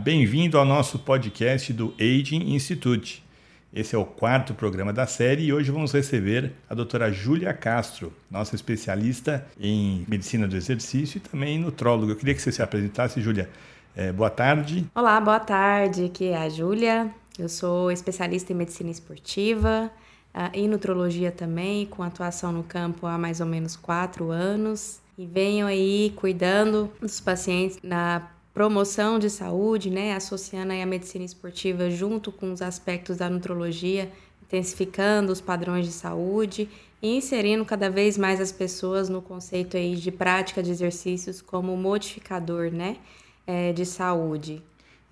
bem-vindo ao nosso podcast do Aging Institute. Esse é o quarto programa da série e hoje vamos receber a doutora Júlia Castro, nossa especialista em medicina do exercício e também nutróloga. Eu queria que você se apresentasse, Júlia. É, boa tarde. Olá, boa tarde. Aqui é a Júlia. Eu sou especialista em medicina esportiva uh, e nutrologia também, com atuação no campo há mais ou menos quatro anos. E venho aí cuidando dos pacientes na promoção de saúde, né, associando a medicina esportiva junto com os aspectos da nutrologia, intensificando os padrões de saúde e inserindo cada vez mais as pessoas no conceito aí de prática de exercícios como modificador, né, é, de saúde.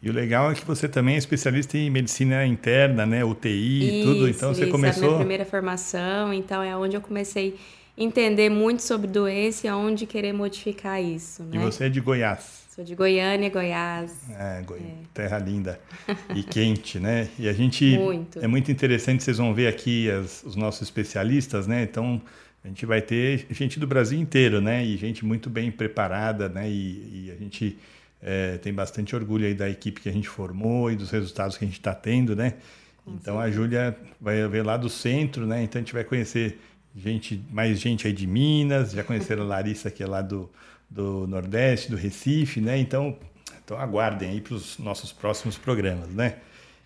E o legal é que você também é especialista em medicina interna, né, UTI e tudo, então você isso, começou... É a minha primeira formação, então é onde eu comecei a entender muito sobre doença e aonde querer modificar isso, né? E você é de Goiás. Sou de Goiânia, Goiás. É, Goi... é. terra linda e quente, né? E a gente muito. é muito interessante, vocês vão ver aqui as, os nossos especialistas, né? Então a gente vai ter gente do Brasil inteiro, né? E gente muito bem preparada, né? E, e a gente é, tem bastante orgulho aí da equipe que a gente formou e dos resultados que a gente está tendo, né? Então a Júlia vai ver lá do centro, né? Então a gente vai conhecer gente, mais gente aí de Minas, já conheceram a Larissa que é lá do do Nordeste, do Recife, né? Então, então aguardem aí para os nossos próximos programas, né?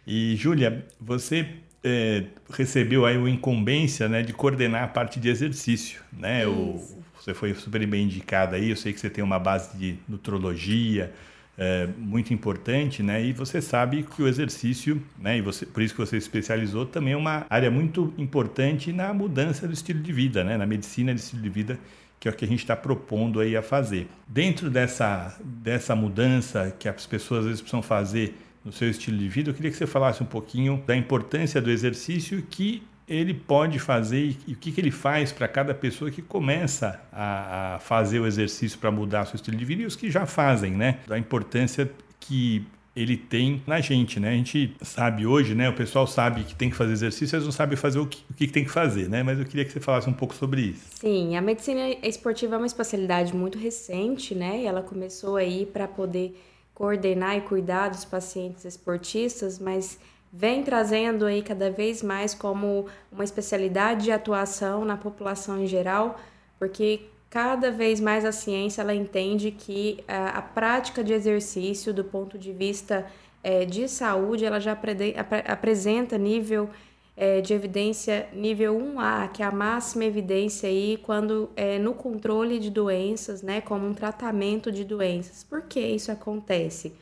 E Júlia, você é, recebeu aí a incumbência, né, de coordenar a parte de exercício, né? O, você foi super bem indicada aí. Eu sei que você tem uma base de nutrologia é, muito importante, né? E você sabe que o exercício, né? E você, por isso que você especializou, também é uma área muito importante na mudança do estilo de vida, né? Na medicina de estilo de vida que é o que a gente está propondo aí a fazer. Dentro dessa, dessa mudança que as pessoas às vezes precisam fazer no seu estilo de vida, eu queria que você falasse um pouquinho da importância do exercício que ele pode fazer e o que, que ele faz para cada pessoa que começa a, a fazer o exercício para mudar seu estilo de vida e os que já fazem, né? Da importância que ele tem na gente, né? A gente sabe hoje, né? O pessoal sabe que tem que fazer exercício, mas não sabe fazer o que, o que tem que fazer, né? Mas eu queria que você falasse um pouco sobre isso. Sim, a medicina esportiva é uma especialidade muito recente, né? E ela começou aí para poder coordenar e cuidar dos pacientes esportistas, mas vem trazendo aí cada vez mais como uma especialidade de atuação na população em geral, porque cada vez mais a ciência ela entende que a, a prática de exercício do ponto de vista é, de saúde ela já apre, apresenta nível é, de evidência nível 1A, que é a máxima evidência aí quando é, no controle de doenças, né, como um tratamento de doenças. Por que isso acontece?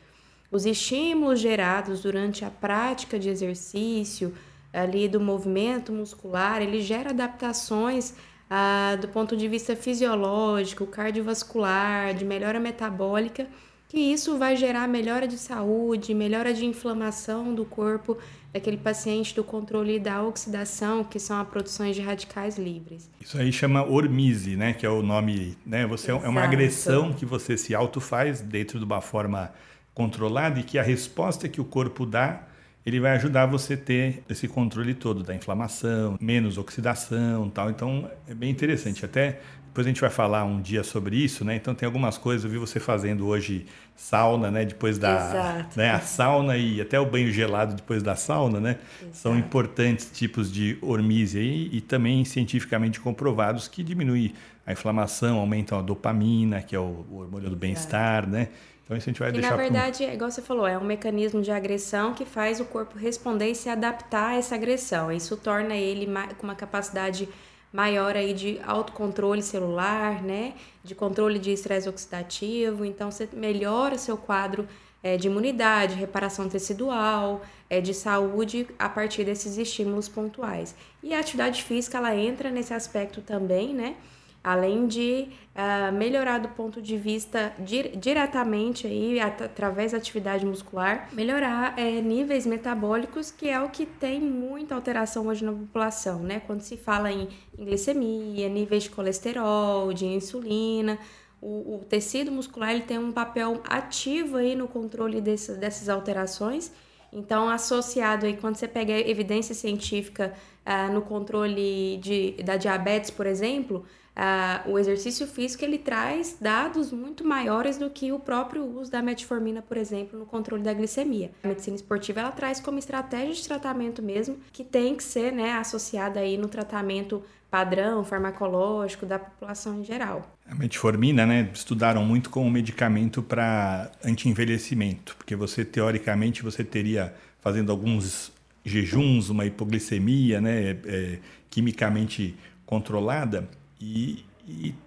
Os estímulos gerados durante a prática de exercício ali do movimento muscular, ele gera adaptações ah, do ponto de vista fisiológico, cardiovascular, de melhora metabólica, que isso vai gerar melhora de saúde, melhora de inflamação do corpo daquele paciente, do controle da oxidação, que são as produções de radicais livres. Isso aí chama hormise, né? Que é o nome, né? Você Exato. é uma agressão que você se auto faz dentro de uma forma controlada e que a resposta que o corpo dá ele vai ajudar você a ter esse controle todo da inflamação, menos oxidação tal. Então é bem interessante. Até depois a gente vai falar um dia sobre isso, né? Então tem algumas coisas, eu vi você fazendo hoje sauna, né? Depois da né? a sauna e até o banho gelado depois da sauna, né? Exato. São importantes tipos de hormise aí, e também cientificamente comprovados que diminui a inflamação, aumentam a dopamina, que é o, o hormônio do bem-estar, né? Então isso a gente vai e deixar. Na verdade, pro... igual você falou, é um mecanismo de agressão que faz o corpo responder e se adaptar a essa agressão. Isso torna ele com uma capacidade maior aí de autocontrole celular, né? De controle de estresse oxidativo. Então você melhora seu quadro é, de imunidade, reparação tecidual, é, de saúde a partir desses estímulos pontuais. E a atividade física ela entra nesse aspecto também, né? Além de uh, melhorar do ponto de vista dir diretamente aí at através da atividade muscular, melhorar é, níveis metabólicos, que é o que tem muita alteração hoje na população, né? Quando se fala em, em glicemia, níveis de colesterol, de insulina, o, o, tecido muscular ele tem um papel ativo aí no controle dessas, dessas alterações. Então, associado aí, quando você pega evidência científica uh, no controle de, da diabetes, por exemplo, ah, o exercício físico ele traz dados muito maiores do que o próprio uso da metformina, por exemplo, no controle da glicemia. A medicina esportiva ela traz como estratégia de tratamento mesmo que tem que ser né, associada aí no tratamento padrão farmacológico da população em geral. A metformina, né, estudaram muito como medicamento para anti-envelhecimento, porque você teoricamente você teria fazendo alguns jejuns, uma hipoglicemia, né, é, quimicamente controlada e,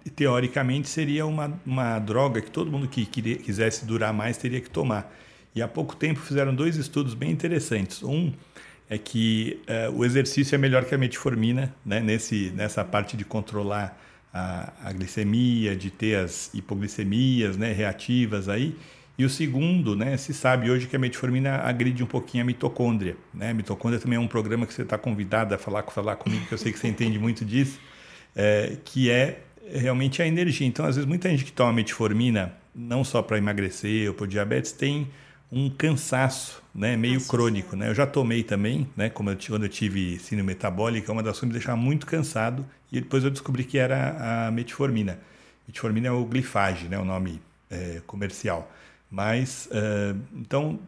e, teoricamente seria uma, uma droga que todo mundo que queria, quisesse durar mais teria que tomar. E há pouco tempo fizeram dois estudos bem interessantes. Um é que uh, o exercício é melhor que a metformina, né? Nesse, nessa parte de controlar a, a, glicemia, de ter as hipoglicemias né? reativas aí. E o segundo, né, se sabe hoje que a metformina agride um pouquinho a mitocôndria. Né? A mitocôndria também é um programa que você está convidado a falar, falar comigo, que eu sei que você entende muito disso, é, que é realmente a energia. Então, às vezes, muita gente que toma metformina, não só para emagrecer ou por diabetes, tem um cansaço né, meio Nossa, crônico. Né? Eu já tomei também, né, como eu, quando eu tive síndrome metabólica, uma das coisas me deixava muito cansado e depois eu descobri que era a metformina. Metformina é o glifage, né, o nome é, comercial. Mas, uh, então,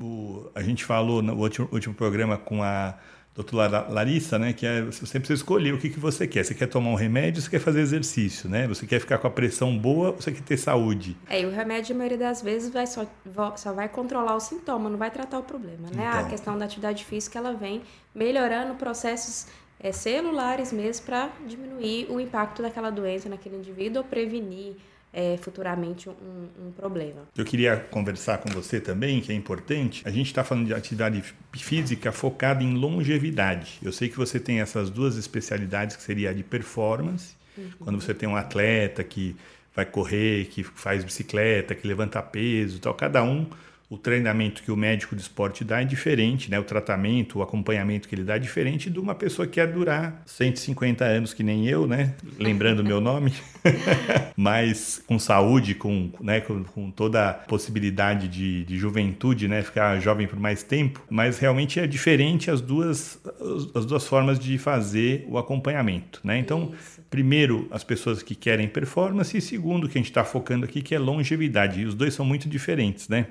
o, a gente falou no último, último programa com a doutora Larissa, né, que é, você precisa escolher o que, que você quer. Você quer tomar um remédio, você quer fazer exercício, né? Você quer ficar com a pressão boa, você quer ter saúde. É, e o remédio, a maioria das vezes, vai só, só vai controlar o sintoma, não vai tratar o problema, né? Então. A questão da atividade física, ela vem melhorando processos é, celulares mesmo para diminuir o impacto daquela doença naquele indivíduo ou prevenir é, futuramente um, um, problema. Eu queria conversar com você também, que é importante. A gente está falando de atividade física focada em longevidade. Eu sei que você tem essas duas especialidades, que seria a de performance, uhum. quando você tem um atleta que vai correr, que faz bicicleta, que levanta peso, tal. Cada um o treinamento que o médico de esporte dá é diferente, né? O tratamento, o acompanhamento que ele dá é diferente de uma pessoa que quer durar 150 anos, que nem eu, né? Lembrando o meu nome, mas com saúde, com, né? com, com toda a possibilidade de, de, juventude, né? Ficar jovem por mais tempo. Mas realmente é diferente as duas, as duas formas de fazer o acompanhamento, né? Então, Isso. primeiro, as pessoas que querem performance e segundo, que a gente está focando aqui, que é longevidade. E os dois são muito diferentes, né?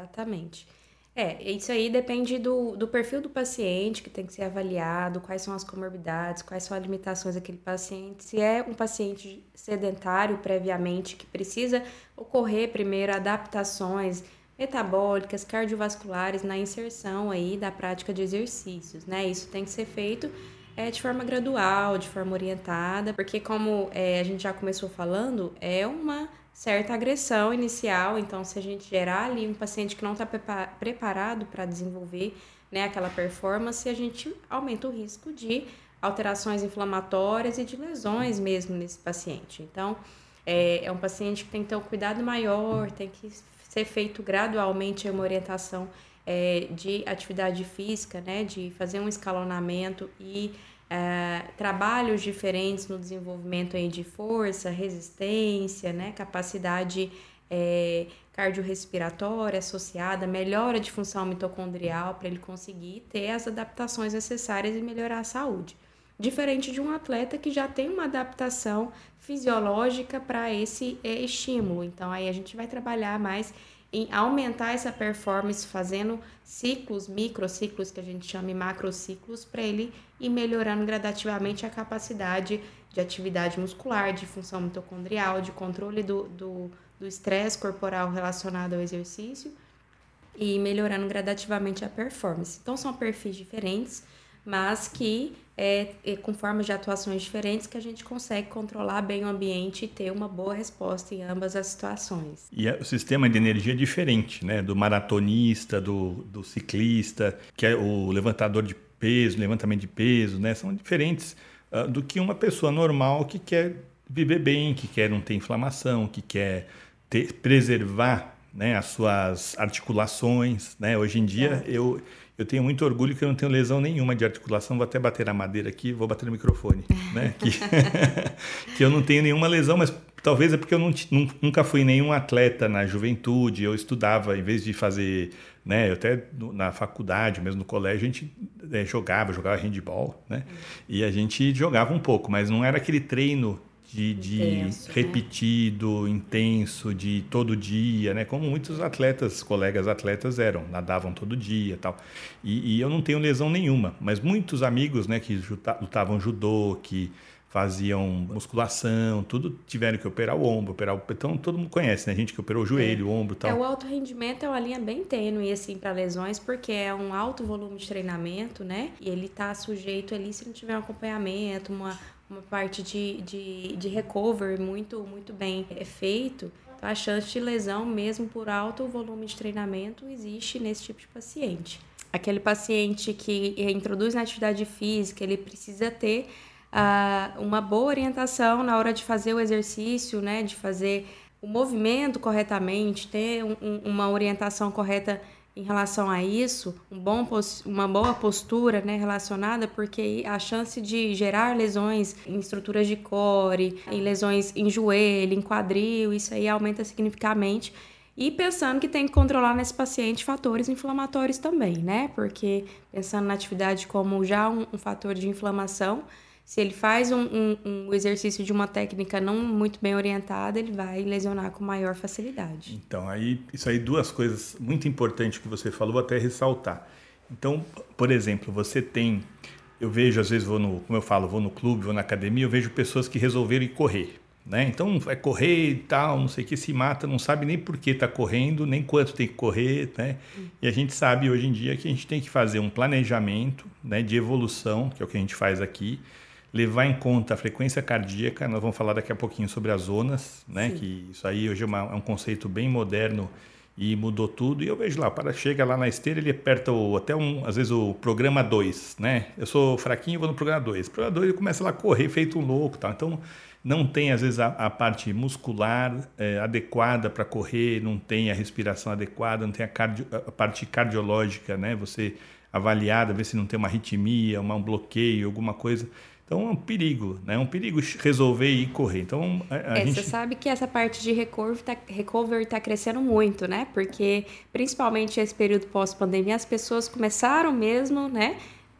Exatamente. É, isso aí depende do, do perfil do paciente que tem que ser avaliado, quais são as comorbidades, quais são as limitações daquele paciente. Se é um paciente sedentário previamente, que precisa ocorrer primeiro adaptações metabólicas, cardiovasculares na inserção aí da prática de exercícios, né? Isso tem que ser feito é, de forma gradual, de forma orientada, porque como é, a gente já começou falando, é uma certa agressão inicial. Então, se a gente gerar ali um paciente que não está preparado para desenvolver né, aquela performance, a gente aumenta o risco de alterações inflamatórias e de lesões mesmo nesse paciente. Então, é, é um paciente que tem que ter um cuidado maior, tem que ser feito gradualmente uma orientação é, de atividade física, né, de fazer um escalonamento e é, trabalhos diferentes no desenvolvimento aí de força, resistência, né, capacidade é, cardiorrespiratória associada, melhora de função mitocondrial para ele conseguir ter as adaptações necessárias e melhorar a saúde. Diferente de um atleta que já tem uma adaptação fisiológica para esse é, estímulo. Então aí a gente vai trabalhar mais em aumentar essa performance fazendo ciclos, microciclos que a gente chama de macrociclos, para ele ir melhorando gradativamente a capacidade de atividade muscular, de função mitocondrial, de controle do estresse corporal relacionado ao exercício e melhorando gradativamente a performance. Então, são perfis diferentes mas que é, é, com formas de atuações diferentes que a gente consegue controlar bem o ambiente e ter uma boa resposta em ambas as situações. E o sistema de energia é diferente, né? Do maratonista, do, do ciclista, que é o levantador de peso, levantamento de peso, né? São diferentes uh, do que uma pessoa normal que quer viver bem, que quer não ter inflamação, que quer ter, preservar né, as suas articulações. Né? Hoje em dia, é. eu, eu tenho muito orgulho que eu não tenho lesão nenhuma de articulação. Vou até bater na madeira aqui, vou bater no microfone. Né? Que, que eu não tenho nenhuma lesão, mas talvez é porque eu não, nunca fui nenhum atleta na juventude. Eu estudava, em vez de fazer. Né, eu até na faculdade, mesmo no colégio, a gente é, jogava, jogava handball, né? E a gente jogava um pouco, mas não era aquele treino de, de intenso, né? repetido, né? intenso, de todo dia, né? Como muitos atletas, colegas atletas eram, nadavam todo dia, tal. E, e eu não tenho lesão nenhuma, mas muitos amigos, né, que lutavam judô, que faziam musculação, tudo tiveram que operar o ombro, operar o então todo mundo conhece, né? Gente que operou o joelho, é. o ombro, tal. É o alto rendimento é uma linha bem tênue assim para lesões, porque é um alto volume de treinamento, né? E ele tá sujeito ali se não tiver um acompanhamento, uma uma parte de, de, de recovery muito muito bem feito. Então, a chance de lesão, mesmo por alto volume de treinamento, existe nesse tipo de paciente. Aquele paciente que introduz na atividade física, ele precisa ter uma boa orientação na hora de fazer o exercício, né, de fazer o movimento corretamente, ter um, uma orientação correta em relação a isso, um bom, uma boa postura né, relacionada, porque a chance de gerar lesões em estruturas de core, em lesões em joelho, em quadril, isso aí aumenta significativamente. E pensando que tem que controlar nesse paciente fatores inflamatórios também, né? Porque pensando na atividade como já um, um fator de inflamação, se ele faz um, um, um, exercício de uma técnica não muito bem orientada, ele vai lesionar com maior facilidade. Então, aí, isso aí, duas coisas muito importantes que você falou, até ressaltar. Então, por exemplo, você tem. Eu vejo, às vezes, vou no, como eu falo, vou no clube, vou na academia, eu vejo pessoas que resolveram ir correr. Né? Então, vai correr e tal, não sei o que, se mata, não sabe nem por que está correndo, nem quanto tem que correr. Né? E a gente sabe hoje em dia que a gente tem que fazer um planejamento né, de evolução, que é o que a gente faz aqui levar em conta a frequência cardíaca. Nós vamos falar daqui a pouquinho sobre as zonas, né? Sim. Que isso aí hoje é, uma, é, um conceito bem moderno e mudou tudo. E eu vejo lá, para chega lá na esteira, ele aperta o, até um, às vezes o programa 2, né? Eu sou fraquinho, vou no programa 2. Programa 2 ele começa lá a correr feito um louco, tá? Então não tem às vezes a, a parte muscular é, adequada para correr, não tem a respiração adequada, não tem a, cardio, a parte cardiológica, né? Você avaliada, ver se não tem uma arritmia, uma, um bloqueio, alguma coisa. Então é um perigo, né? É um perigo resolver e correr. Então a, a é, gente... Você sabe que essa parte de recovery está recover tá crescendo muito, né? Porque principalmente esse período pós-pandemia, as pessoas começaram mesmo, né?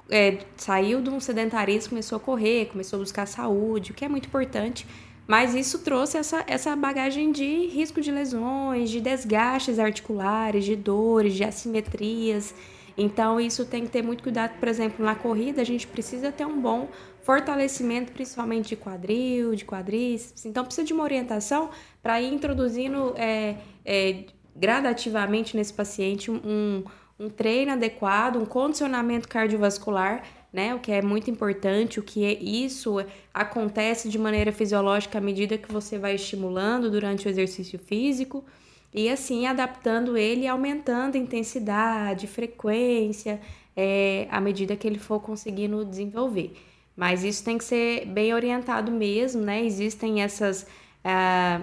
É, saiu de um sedentarismo, começou a correr, começou a buscar saúde, o que é muito importante. Mas isso trouxe essa, essa bagagem de risco de lesões, de desgastes articulares, de dores, de assimetrias. Então, isso tem que ter muito cuidado. Por exemplo, na corrida, a gente precisa ter um bom fortalecimento, principalmente de quadril, de quadríceps. Então, precisa de uma orientação para ir introduzindo é, é, gradativamente nesse paciente um, um treino adequado, um condicionamento cardiovascular, né? O que é muito importante, o que é isso acontece de maneira fisiológica à medida que você vai estimulando durante o exercício físico e assim adaptando ele, aumentando intensidade, frequência, é, à medida que ele for conseguindo desenvolver. Mas isso tem que ser bem orientado mesmo, né? Existem essas ah,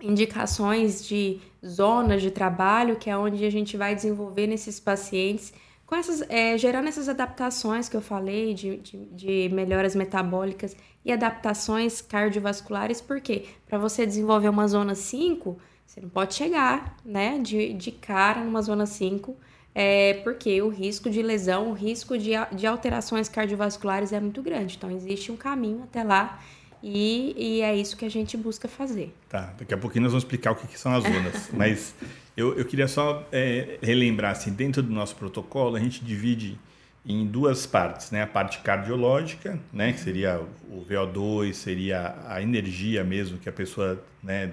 indicações de zonas de trabalho, que é onde a gente vai desenvolver nesses pacientes, com essas, é, gerando essas adaptações que eu falei, de, de, de melhoras metabólicas e adaptações cardiovasculares, porque para você desenvolver uma zona 5, você não pode chegar né, de, de cara numa zona 5 é porque o risco de lesão, o risco de, de alterações cardiovasculares é muito grande. Então, existe um caminho até lá e, e é isso que a gente busca fazer. Tá, daqui a pouquinho nós vamos explicar o que, que são as zonas. Mas eu, eu queria só é, relembrar, assim, dentro do nosso protocolo, a gente divide em duas partes, né? A parte cardiológica, né? Que seria o VO2, seria a energia mesmo que a pessoa, né?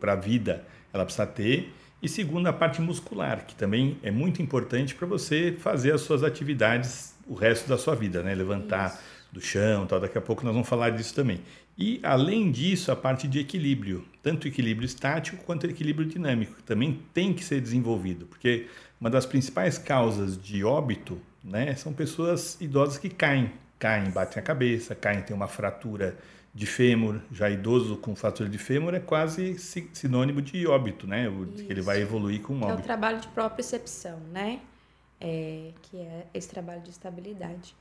Para a vida, ela precisa ter e segundo, a parte muscular, que também é muito importante para você fazer as suas atividades o resto da sua vida, né? Levantar Isso. do chão, tal. Daqui a pouco nós vamos falar disso também. E além disso, a parte de equilíbrio, tanto equilíbrio estático quanto equilíbrio dinâmico, que também tem que ser desenvolvido, porque uma das principais causas de óbito, né, são pessoas idosas que caem, caem, batem a cabeça, caem, tem uma fratura de fêmur, já idoso com fratura de fêmur é quase sinônimo de óbito, né? ele vai evoluir com óbito. É o trabalho de propriocepção, né? É, que é esse trabalho de estabilidade.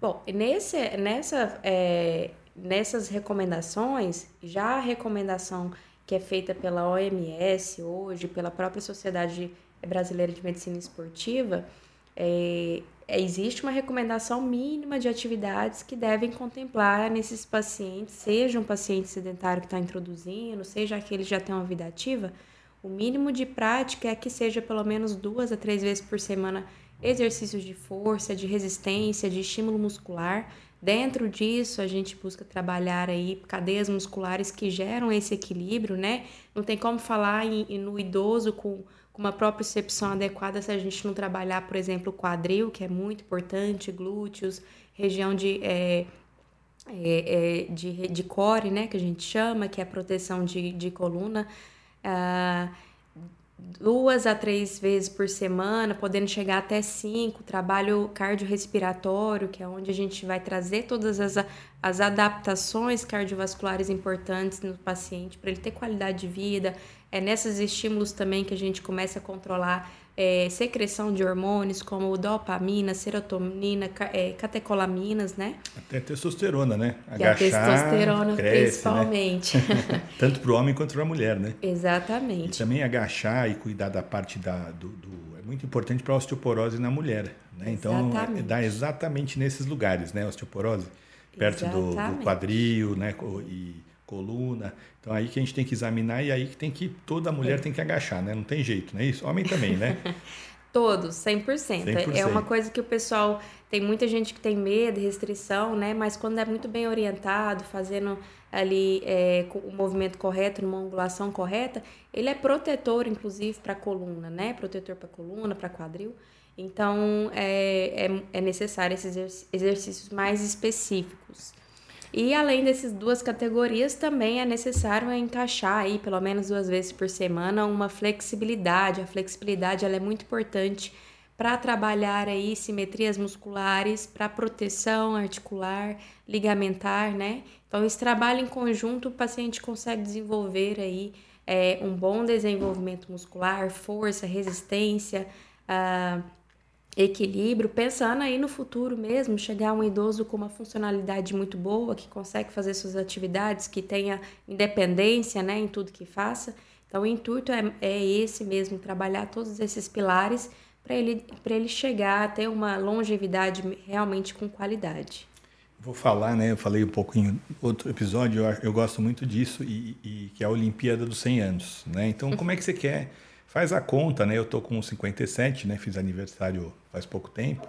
Bom, nesse, nessa, é, nessas recomendações, já a recomendação que é feita pela OMS hoje, pela própria Sociedade Brasileira de Medicina Esportiva, é, existe uma recomendação mínima de atividades que devem contemplar nesses pacientes, seja um paciente sedentário que está introduzindo, seja aquele que já tem uma vida ativa, o mínimo de prática é que seja pelo menos duas a três vezes por semana exercícios de força, de resistência, de estímulo muscular. Dentro disso, a gente busca trabalhar aí cadeias musculares que geram esse equilíbrio, né? Não tem como falar em, no idoso com com uma propriocepção adequada se a gente não trabalhar, por exemplo, o quadril, que é muito importante, glúteos, região de, é, é, é, de, de core, né, que a gente chama, que é a proteção de, de coluna. Ah, duas a três vezes por semana, podendo chegar até cinco, trabalho cardiorrespiratório, que é onde a gente vai trazer todas as, as adaptações cardiovasculares importantes no paciente para ele ter qualidade de vida, é nesses estímulos também que a gente começa a controlar é, secreção de hormônios como dopamina, serotonina, é, catecolaminas, né? Até testosterona, né? Agachar, e a testosterona cresce, né? principalmente. Né? Tanto para o homem quanto para a mulher, né? Exatamente. E também agachar e cuidar da parte da, do, do é muito importante para a osteoporose na mulher, né? Então é, dá exatamente nesses lugares, né? Osteoporose perto do, do, quadril, né? E coluna. Então aí que a gente tem que examinar e aí que tem que toda mulher é. tem que agachar, né? Não tem jeito, não é isso? Homem também, né? Todos, 100%. 100%. É uma coisa que o pessoal tem muita gente que tem medo, restrição, né? Mas quando é muito bem orientado, fazendo ali é, o movimento correto, numa angulação correta, ele é protetor, inclusive, para a coluna, né? Protetor para coluna, para quadril. Então, é, é, é necessário esses exercícios mais específicos. E além dessas duas categorias, também é necessário encaixar aí, pelo menos duas vezes por semana, uma flexibilidade. A flexibilidade ela é muito importante para trabalhar aí simetrias musculares, para proteção articular, ligamentar, né? Então, esse trabalho em conjunto, o paciente consegue desenvolver aí é, um bom desenvolvimento muscular, força, resistência, uh, equilíbrio, pensando aí no futuro mesmo, chegar um idoso com uma funcionalidade muito boa, que consegue fazer suas atividades, que tenha independência né, em tudo que faça. Então, o intuito é, é esse mesmo, trabalhar todos esses pilares para ele, ele chegar a ter uma longevidade realmente com qualidade. Vou falar, né? Eu falei um em outro episódio, eu, eu gosto muito disso, e, e, que é a Olimpíada dos 100 anos, né? Então, como é que você quer Faz a conta, né? Eu tô com 57, né? Fiz aniversário faz pouco tempo.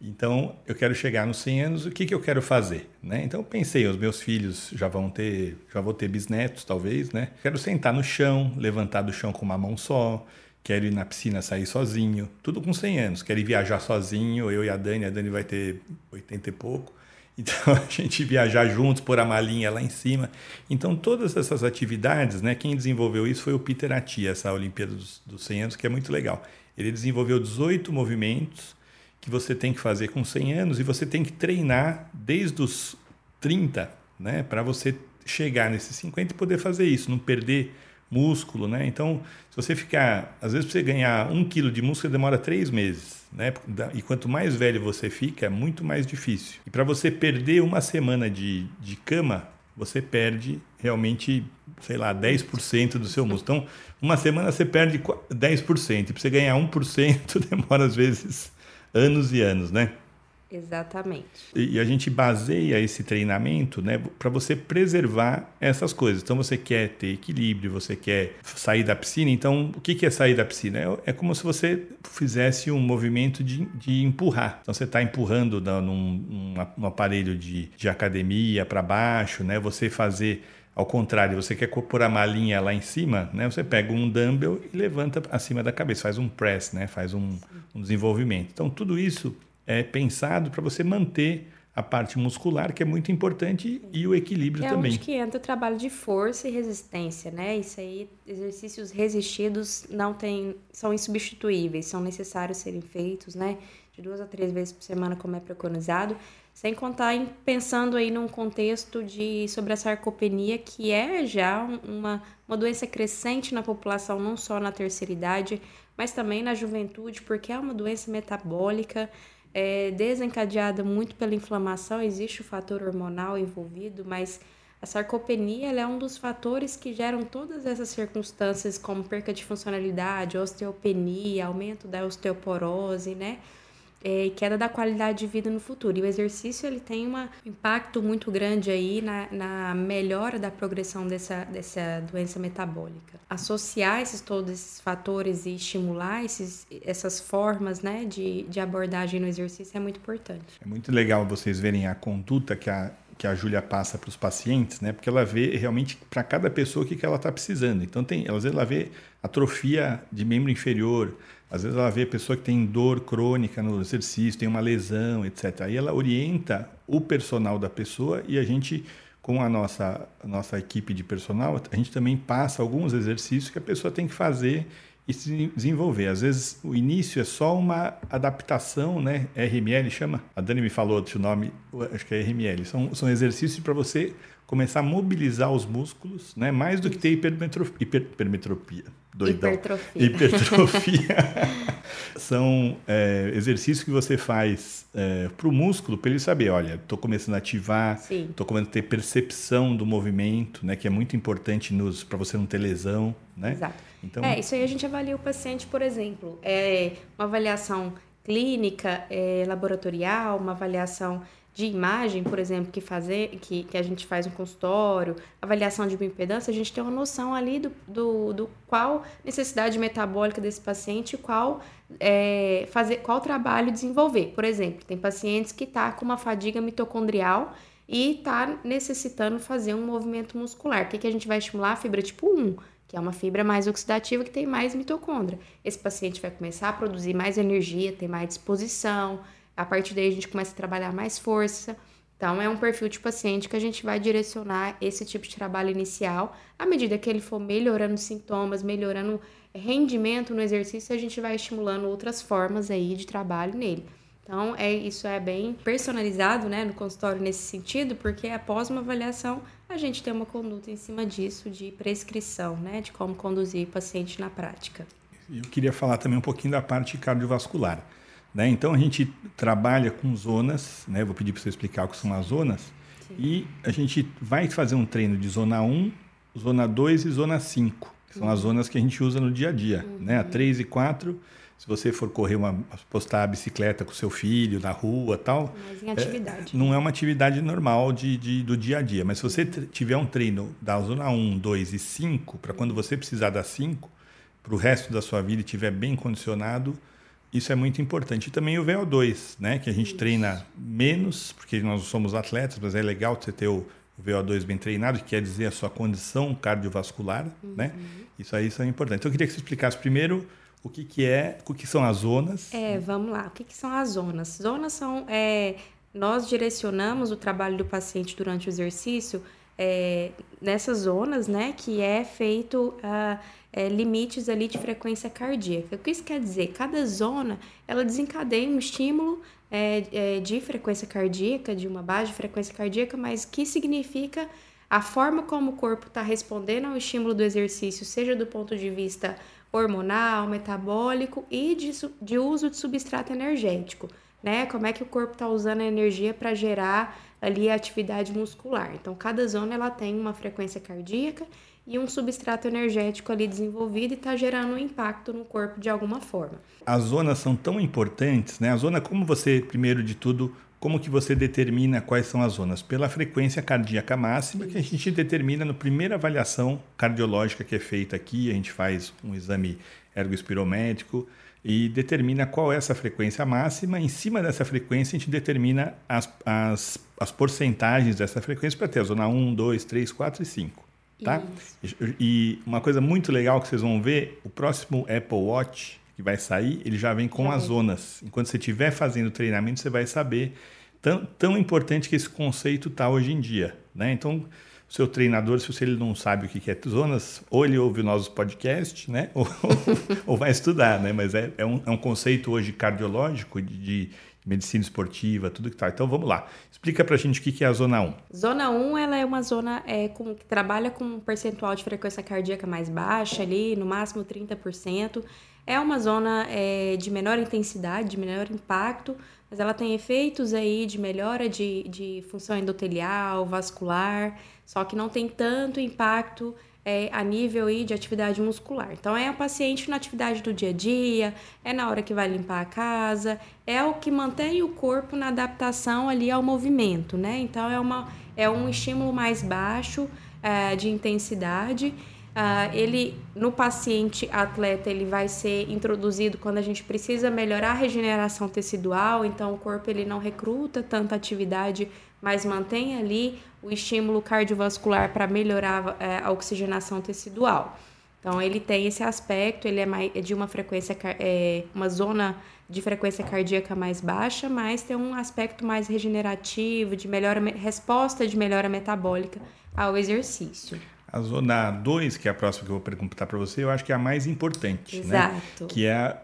Então, eu quero chegar nos 100 anos, o que, que eu quero fazer, né? Então, pensei, os meus filhos já vão ter, já vou ter bisnetos, talvez, né? Quero sentar no chão, levantar do chão com uma mão só, quero ir na piscina sair sozinho, tudo com 100 anos. Quero ir viajar sozinho, eu e a Dani, a Dani vai ter 80 e pouco. Então a gente viajar juntos, pôr a malinha lá em cima. Então todas essas atividades, né, quem desenvolveu isso foi o Peter Atia, essa Olimpíada dos, dos 100 anos, que é muito legal. Ele desenvolveu 18 movimentos que você tem que fazer com 100 anos e você tem que treinar desde os 30, né, para você chegar nesses 50 e poder fazer isso, não perder músculo, né? Então, se você ficar, às vezes, para você ganhar um quilo de músculo demora três meses, né? E quanto mais velho você fica, é muito mais difícil. E para você perder uma semana de, de cama, você perde realmente, sei lá, 10% do seu músculo. Então, uma semana você perde 10%. E para você ganhar 1%, demora às vezes anos e anos, né? Exatamente. E, a gente baseia esse treinamento né, para você preservar essas coisas. Então, você quer ter equilíbrio, você quer sair da piscina. Então, o que, que é sair da piscina? É, é como se você fizesse um movimento de, de empurrar. Então, você está empurrando num, num, aparelho de, de academia para baixo, né? Você fazer ao contrário, você quer pôr a malinha lá em cima, né? Você pega um dumbbell e levanta acima da cabeça, faz um press, né? Faz um, um desenvolvimento. Então, tudo isso é pensado para você manter a parte muscular, que é muito importante, e o equilíbrio é também. É onde que entra o trabalho de força e resistência, né? Isso aí, exercícios resistidos não tem, são insubstituíveis, são necessários serem feitos, né? De duas a três vezes por semana, como é preconizado. Sem contar em pensando aí num contexto de sobre a sarcopenia, que é já uma, uma doença crescente na população, não só na terceira idade, mas também na juventude, porque é uma doença metabólica, é desencadeada muito pela inflamação, existe o fator hormonal envolvido, mas a sarcopenia é um dos fatores que geram todas essas circunstâncias, como perca de funcionalidade, osteopenia, aumento da osteoporose, né? É, queda da qualidade de vida no futuro. E o exercício ele tem um impacto muito grande aí na, na melhora da progressão dessa, dessa doença metabólica. Associar esses, todos esses fatores e estimular esses, essas formas né, de, de abordagem no exercício é muito importante. É muito legal vocês verem a conduta que a que a Júlia passa para os pacientes, né? Porque ela vê realmente para cada pessoa o que, que ela está precisando. Então tem, às vezes ela vê atrofia de membro inferior, às vezes ela vê a pessoa que tem dor crônica no exercício, tem uma lesão, etc. Aí ela orienta o personal da pessoa e a gente com a nossa, a nossa equipe de personal, a gente também passa alguns exercícios que a pessoa tem que fazer e se desenvolver. Às vezes o início é só uma adaptação, né? RML chama. A Dani me falou outro nome, acho que é RML. São, são exercícios para você começar a mobilizar os músculos, né? Mais do que ter hipermetropia. Hiper, hipermetropia doidão. Hipertrofia. Hipertrofia. São é, exercícios que você faz é, para o músculo, para ele saber, olha, estou começando a ativar, estou começando a ter percepção do movimento, né? Que é muito importante para você não ter lesão, né? Exato. Então, é, isso aí a gente avalia o paciente, por exemplo, é uma avaliação clínica, é, laboratorial, uma avaliação de imagem, por exemplo, que, fazer, que, que a gente faz no consultório, avaliação de bioimpedância, a gente tem uma noção ali do, do, do qual necessidade metabólica desse paciente, qual é, fazer, qual trabalho desenvolver. Por exemplo, tem pacientes que tá com uma fadiga mitocondrial e está necessitando fazer um movimento muscular. O que, que a gente vai estimular? A fibra tipo 1, que é uma fibra mais oxidativa que tem mais mitocôndria. Esse paciente vai começar a produzir mais energia, ter mais disposição, a partir daí a gente começa a trabalhar mais força. Então, é um perfil de paciente que a gente vai direcionar esse tipo de trabalho inicial. À medida que ele for melhorando sintomas, melhorando rendimento no exercício, a gente vai estimulando outras formas aí de trabalho nele. Então, é, isso é bem personalizado né, no consultório nesse sentido, porque após uma avaliação, a gente tem uma conduta em cima disso de prescrição, né, de como conduzir paciente na prática. Eu queria falar também um pouquinho da parte cardiovascular. Né? Então a gente trabalha com zonas, né? vou pedir para você explicar o que são as zonas, Sim. e a gente vai fazer um treino de zona 1, zona 2 e zona 5, que são uhum. as zonas que a gente usa no dia a dia. Uhum. Né? A 3 e 4, se você for correr uma postar a bicicleta com seu filho na rua tal, mas em atividade. É, não é uma atividade normal de, de, do dia a dia. Mas se você tiver um treino da zona 1, 2 e 5, para quando você precisar da 5, para o resto da sua vida e estiver bem condicionado, isso é muito importante. E também o VO2, né? Que a gente Isso. treina menos, porque nós somos atletas, mas é legal você ter o VO2 bem treinado, que quer dizer a sua condição cardiovascular, uhum. né? Isso aí isso é importante. Então eu queria que você explicasse primeiro o que, que é, o que são as zonas. É, vamos lá. O que, que são as zonas? Zonas são. É, nós direcionamos o trabalho do paciente durante o exercício é, nessas zonas, né? Que é feito. Uh, é, limites ali de frequência cardíaca. O que isso quer dizer? Cada zona ela desencadeia um estímulo é, é, de frequência cardíaca, de uma baixa frequência cardíaca, mas que significa a forma como o corpo está respondendo ao estímulo do exercício, seja do ponto de vista hormonal, metabólico e de, de uso de substrato energético. Né? Como é que o corpo está usando a energia para gerar ali a atividade muscular. Então, cada zona ela tem uma frequência cardíaca e um substrato energético ali desenvolvido e está gerando um impacto no corpo de alguma forma. As zonas são tão importantes, né? A zona, como você, primeiro de tudo, como que você determina quais são as zonas? Pela frequência cardíaca máxima, que a gente determina na primeira avaliação cardiológica que é feita aqui, a gente faz um exame ergoespirométrico e determina qual é essa frequência máxima. Em cima dessa frequência, a gente determina as, as, as porcentagens dessa frequência para ter a zona 1, 2, 3, 4 e 5. Tá? E uma coisa muito legal que vocês vão ver, o próximo Apple Watch que vai sair, ele já vem com já as vem. zonas. Enquanto você estiver fazendo treinamento, você vai saber tão, tão importante que esse conceito está hoje em dia. Né? Então, o seu treinador, se ele não sabe o que é zonas, ou ele ouve o nosso podcast, né? ou, ou vai estudar, né? mas é, é, um, é um conceito hoje cardiológico de, de medicina esportiva, tudo que tá. Então vamos lá. Explica pra gente o que é a zona 1. Zona 1 ela é uma zona é, com, que trabalha com um percentual de frequência cardíaca mais baixa ali, no máximo 30%. É uma zona é, de menor intensidade, de menor impacto, mas ela tem efeitos aí de melhora de, de função endotelial, vascular, só que não tem tanto impacto é, a nível de atividade muscular. Então, é o paciente na atividade do dia a dia, é na hora que vai limpar a casa, é o que mantém o corpo na adaptação ali ao movimento, né? Então, é, uma, é um estímulo mais baixo é, de intensidade. Uh, ele no paciente atleta ele vai ser introduzido quando a gente precisa melhorar a regeneração tecidual, então o corpo ele não recruta tanta atividade mas mantém ali o estímulo cardiovascular para melhorar é, a oxigenação tecidual. Então, ele tem esse aspecto, ele é, mais, é de uma frequência, é, uma zona de frequência cardíaca mais baixa, mas tem um aspecto mais regenerativo, de melhora, resposta de melhora metabólica ao exercício. A zona 2, que é a próxima que eu vou perguntar para você, eu acho que é a mais importante, né? Exato. né? Que é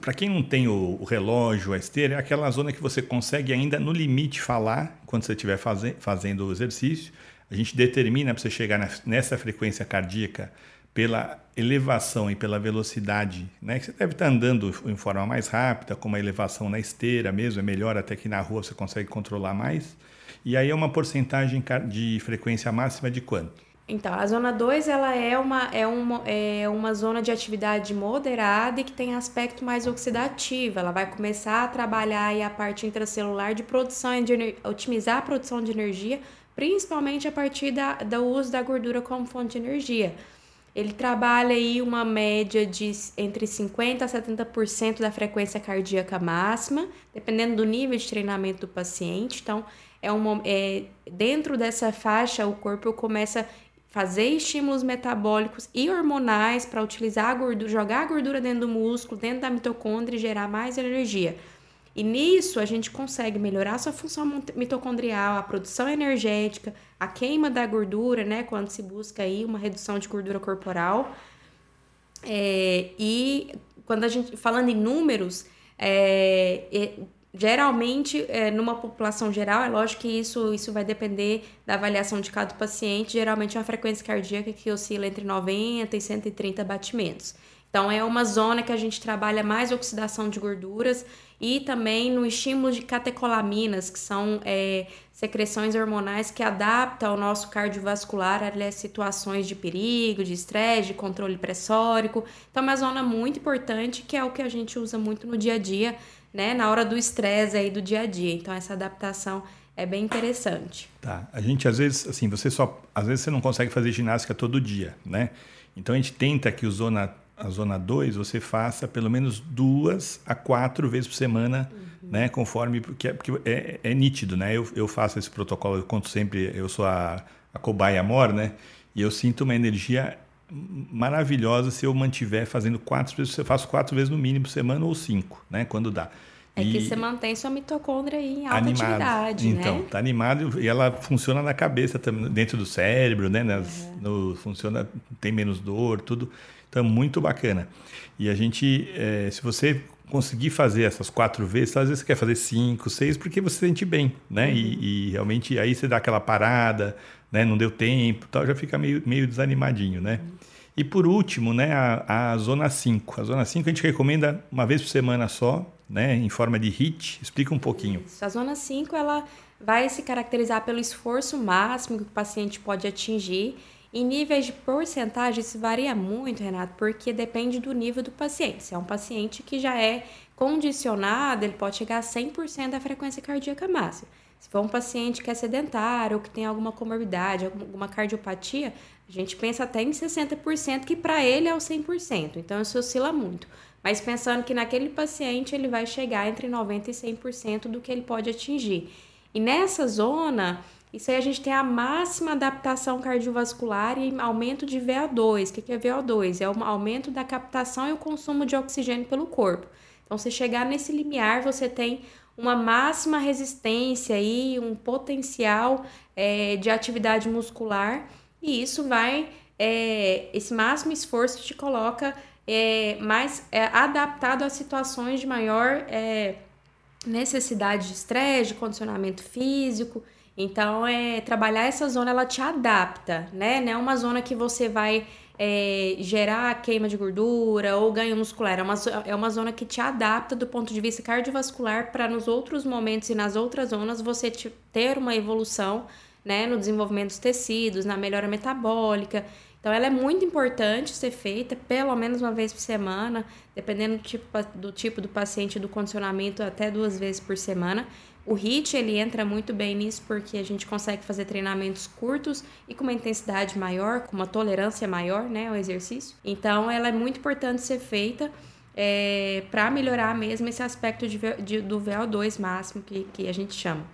para quem não tem o, o, relógio, a esteira, é aquela zona que você consegue ainda no limite falar quando você estiver faze, fazendo o exercício. A gente determina para você chegar nessa frequência cardíaca pela elevação e pela velocidade, né? Que você deve estar andando em forma mais rápida, com uma elevação na esteira mesmo, é melhor até que na rua você consegue controlar mais. E aí é uma porcentagem de frequência máxima de quanto? Então, a zona 2 ela é uma, é, uma, é uma zona de atividade moderada e que tem aspecto mais oxidativo. Ela vai começar a trabalhar aí a parte intracelular de produção de otimizar a produção de energia, principalmente a partir da, do uso da gordura como fonte de energia. Ele trabalha aí uma média de entre 50% a 70% da frequência cardíaca máxima, dependendo do nível de treinamento do paciente. Então, é uma, é, dentro dessa faixa, o corpo começa fazer estímulos metabólicos e hormonais para utilizar a gordura, jogar a gordura dentro do músculo, dentro da mitocôndria e gerar mais energia. E nisso a gente consegue melhorar a sua função mitocondrial, a produção energética, a queima da gordura, né? Quando se busca aí uma redução de gordura corporal. É, e quando a gente, falando em números, é, Geralmente, é, numa população geral, é lógico que isso, isso vai depender da avaliação de cada paciente, geralmente é uma frequência cardíaca que oscila entre 90 e 130 batimentos. Então, é uma zona que a gente trabalha mais oxidação de gorduras e também no estímulo de catecolaminas, que são é, secreções hormonais que adaptam ao nosso cardiovascular a situações de perigo, de estresse, de controle pressórico. Então, é uma zona muito importante que é o que a gente usa muito no dia a dia né, na hora do estresse aí do dia a dia. Então essa adaptação é bem interessante. Tá. A gente às vezes, assim, você só, às vezes você não consegue fazer ginástica todo dia, né? Então a gente tenta que o zona a zona 2 você faça pelo menos duas a quatro vezes por semana, uhum. né? Conforme porque, é, porque é, é, nítido, né? Eu, eu faço esse protocolo, eu conto sempre, eu sou a, a cobaia mor, né? E eu sinto uma energia maravilhosa se eu mantiver fazendo quatro vezes, eu faço quatro vezes no mínimo por semana ou cinco, né? Quando dá. É e que você mantém sua mitocôndria aí em alta animado. atividade, então, né? tá animado e ela funciona na cabeça também, dentro do cérebro, né? Nas, no, funciona, tem menos dor, tudo. Então, é muito bacana. E a gente, é, se você conseguir fazer essas quatro vezes, às vezes você quer fazer cinco, seis, porque você se sente bem, né? Uhum. E, e, realmente aí você dá aquela parada, né? Não deu tempo, tal, já fica meio, meio desanimadinho, né? E por último, né, a, a zona 5. A zona 5 a gente recomenda uma vez por semana só, né, em forma de HIT. Explica um pouquinho. Isso. A zona 5 ela vai se caracterizar pelo esforço máximo que o paciente pode atingir. Em níveis de porcentagem, isso varia muito, Renato, porque depende do nível do paciente. Se é um paciente que já é condicionado, ele pode chegar a 100% da frequência cardíaca máxima. Se for um paciente que é sedentário ou que tem alguma comorbidade, alguma cardiopatia, a gente pensa até em 60%, que para ele é o 100%. Então, isso oscila muito. Mas pensando que naquele paciente ele vai chegar entre 90% e 100% do que ele pode atingir. E nessa zona, isso aí a gente tem a máxima adaptação cardiovascular e aumento de VO2. O que é VO2? É o aumento da captação e o consumo de oxigênio pelo corpo. Então, se chegar nesse limiar, você tem uma máxima resistência e um potencial é, de atividade muscular e isso vai, é, esse máximo esforço te coloca é, mais é, adaptado a situações de maior é, necessidade de estresse, de condicionamento físico. Então, é, trabalhar essa zona, ela te adapta, né? Não é uma zona que você vai é, gerar queima de gordura ou ganho muscular. É uma, é uma zona que te adapta do ponto de vista cardiovascular para nos outros momentos e nas outras zonas você te, ter uma evolução né, no desenvolvimento dos tecidos, na melhora metabólica. Então, ela é muito importante ser feita pelo menos uma vez por semana, dependendo do tipo do, tipo do paciente, do condicionamento, até duas vezes por semana. O HIIT, ele entra muito bem nisso porque a gente consegue fazer treinamentos curtos e com uma intensidade maior, com uma tolerância maior, né, ao exercício. Então, ela é muito importante ser feita é, para melhorar mesmo esse aspecto de, de, do VO2 máximo que, que a gente chama.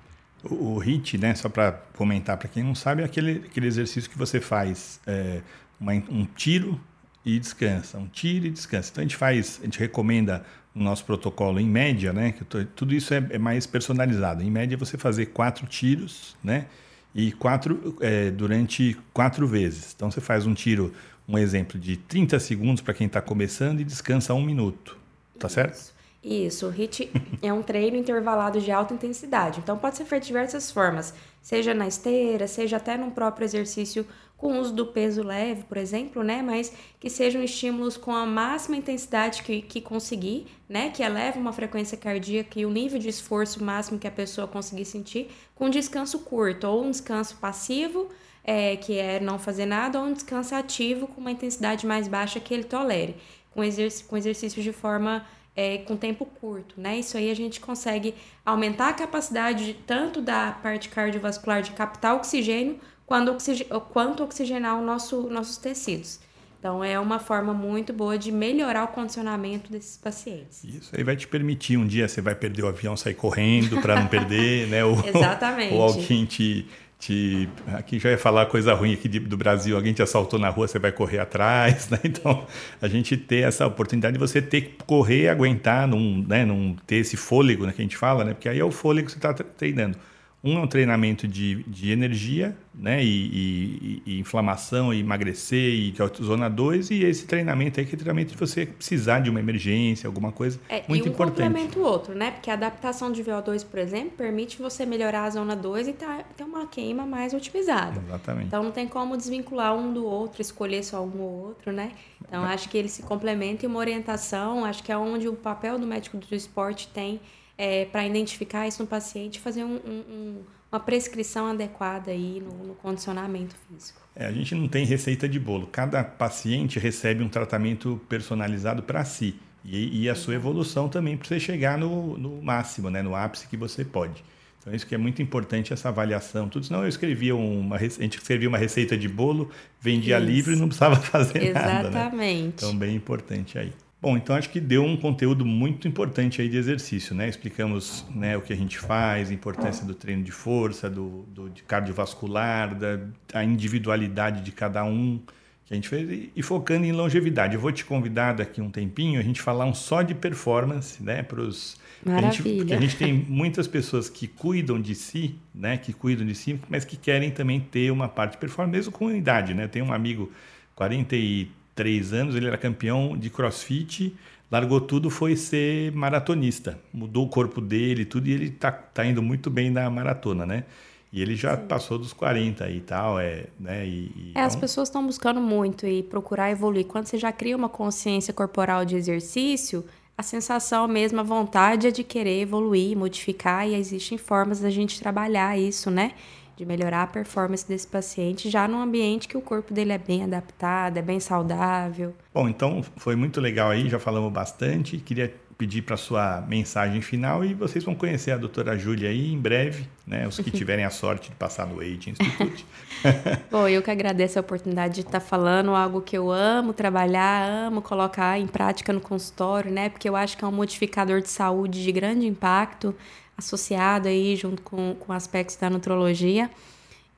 O, o HIIT, né, só para comentar para quem não sabe, é aquele, aquele exercício que você faz é, uma, um tiro e descansa, um tiro e descansa. Então a gente faz, a gente recomenda no nosso protocolo em média, né, que tô, tudo isso é, é, mais personalizado. Em média você fazer quatro tiros, né, e quatro é, durante quatro vezes. Então você faz um tiro, um exemplo de 30 segundos para quem está começando e descansa um minuto, tá isso. certo? Isso, o HIIT é um treino intervalado de alta intensidade. Então pode ser feito de diversas formas, seja na esteira, seja até num próprio exercício com uso do peso leve, por exemplo, né? Mas que sejam estímulos com a máxima intensidade que, que conseguir, né? Que eleve uma frequência cardíaca e o nível de esforço máximo que a pessoa conseguir sentir, com descanso curto, ou um descanso passivo, é, que é não fazer nada, ou um descanso ativo com uma intensidade mais baixa que ele tolere, com, exerc com exercícios de forma é, com tempo curto, né? Isso aí a gente consegue aumentar a capacidade de, tanto da parte cardiovascular de captar oxigênio quanto, oxig quanto oxigenar o nosso, nossos tecidos. Então, é uma forma muito boa de melhorar o condicionamento desses pacientes. Isso aí vai te permitir, um dia você vai perder o avião, sair correndo para não perder, né? Ou, Exatamente. Ou alguém te, te, aqui já ia falar coisa ruim aqui do Brasil, alguém te assaltou na rua, você vai correr atrás, né? Então, a gente ter essa oportunidade de você ter que correr, aguentar, não, né, não ter esse fôlego né, que a gente fala, né? Porque aí é o fôlego que você está treinando. Um é um treinamento de, de energia, né? E, e, e inflamação, e emagrecer, e zona 2, e esse treinamento aí que é treinamento de você precisar de uma emergência, alguma coisa é, muito e um importante. complementa o outro, né? Porque a adaptação de VO2, por exemplo, permite você melhorar a zona 2 e tá, ter uma queima mais otimizada. Exatamente. Então não tem como desvincular um do outro, escolher só um ou outro, né? Então é. acho que eles se complementam e uma orientação, acho que é onde o papel do médico do esporte tem é, para identificar isso no paciente e fazer um, um, uma prescrição adequada aí no, no condicionamento físico. É, a gente não tem receita de bolo. Cada paciente recebe um tratamento personalizado para si. E, e, a sua evolução também para você chegar no, no máximo, né, no ápice que você pode. Então, isso que é muito importante, essa avaliação. Tudo senão eu escrevia uma, a gente escrevia uma receita de bolo, vendia isso. livro e não precisava fazer Exatamente. nada. Né? Então, bem importante aí. Bom, então acho que deu um conteúdo muito importante aí de exercício, né? Explicamos né, o que a gente faz, a importância do treino de força, do, do de cardiovascular, da a individualidade de cada um que a gente fez e, e, focando em longevidade. Eu vou te convidar daqui um tempinho a gente falar um só de performance, né? Para os Maravilha. Porque a gente tem muitas pessoas que cuidam de si, né? Que cuidam de si, mas que querem também ter uma parte de performance, mesmo com idade, né? Tem um amigo 43 três anos, ele era campeão de crossfit, largou tudo, foi ser maratonista. Mudou o corpo dele tudo e ele tá, tá indo muito bem na maratona, né? E ele já Sim. passou dos 40 e tal, é, né? E, e é, as então pessoas estão buscando muito e procurar evoluir. Quando você já cria uma consciência corporal de exercício, a sensação mesmo, a vontade é de querer evoluir, modificar, e existem formas da gente trabalhar isso, né? De melhorar a performance desse paciente já num ambiente que o corpo dele é bem adaptado, é bem saudável. Bom, então foi muito legal aí, já falamos bastante. Queria pedir para sua mensagem final e vocês vão conhecer a doutora Júlia aí em breve, né? Os que tiverem a sorte de passar no Age Institute. Bom, eu que agradeço a oportunidade de estar falando algo que eu amo trabalhar, amo colocar em prática no consultório, né? Porque eu acho que é um modificador de saúde de grande impacto associado aí junto com, com aspectos da nutrologia.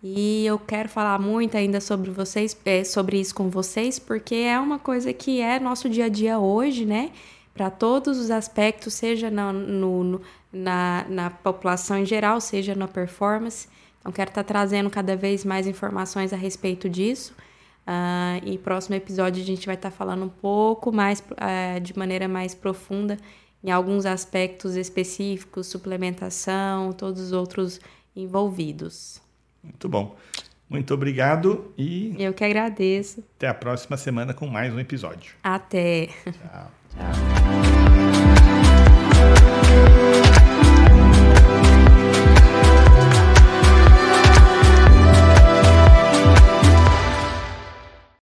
E eu quero falar muito ainda sobre vocês, é, sobre isso com vocês, porque é uma coisa que é nosso dia a dia hoje, né? Para todos os aspectos, seja na, no, na, na população em geral, seja na performance. Então, quero estar tá trazendo cada vez mais informações a respeito disso. Uh, e próximo episódio a gente vai estar tá falando um pouco mais, uh, de maneira mais profunda, em alguns aspectos específicos, suplementação, todos os outros envolvidos. Muito bom. Muito obrigado e. Eu que agradeço. Até a próxima semana com mais um episódio. Até. Tchau. Tchau.